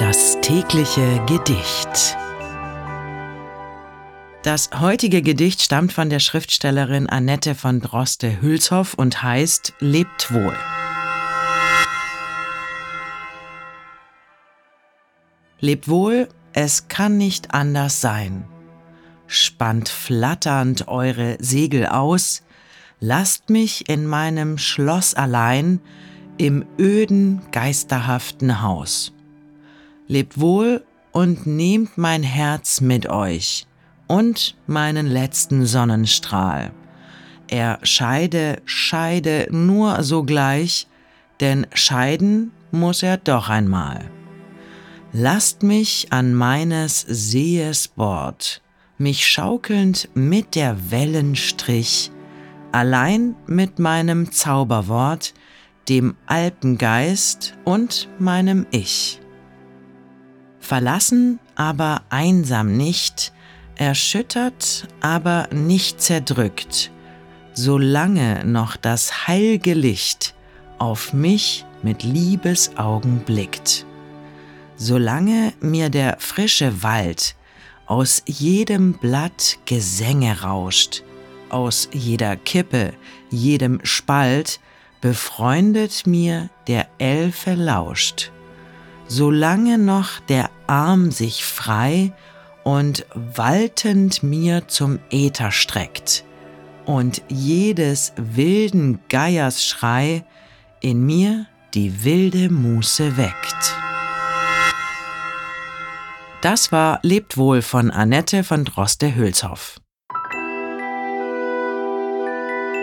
Das tägliche Gedicht. Das heutige Gedicht stammt von der Schriftstellerin Annette von Droste-Hülshoff und heißt Lebt wohl. Lebt wohl, es kann nicht anders sein. Spannt flatternd eure Segel aus, lasst mich in meinem Schloss allein im öden, geisterhaften Haus. Lebt wohl und nehmt mein Herz mit euch und meinen letzten Sonnenstrahl. Er scheide, scheide nur sogleich, denn scheiden muss er doch einmal. Lasst mich an meines Sees Bord, mich schaukelnd mit der Wellen Strich, allein mit meinem Zauberwort, dem Alpengeist und meinem Ich. Verlassen, aber einsam nicht, erschüttert, aber nicht zerdrückt, solange noch das heilge Licht auf mich mit Liebesaugen blickt. Solange mir der frische Wald aus jedem Blatt Gesänge rauscht, aus jeder Kippe, jedem Spalt, befreundet mir der Elfe lauscht. Solange noch der Arm sich frei und waltend mir zum Äther streckt und jedes wilden Geiers Schrei in mir die wilde Muße weckt. Das war Lebt wohl von Annette von Droste-Hülshoff.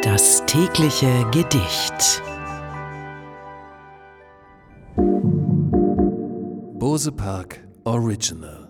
Das tägliche Gedicht. Bose Park Original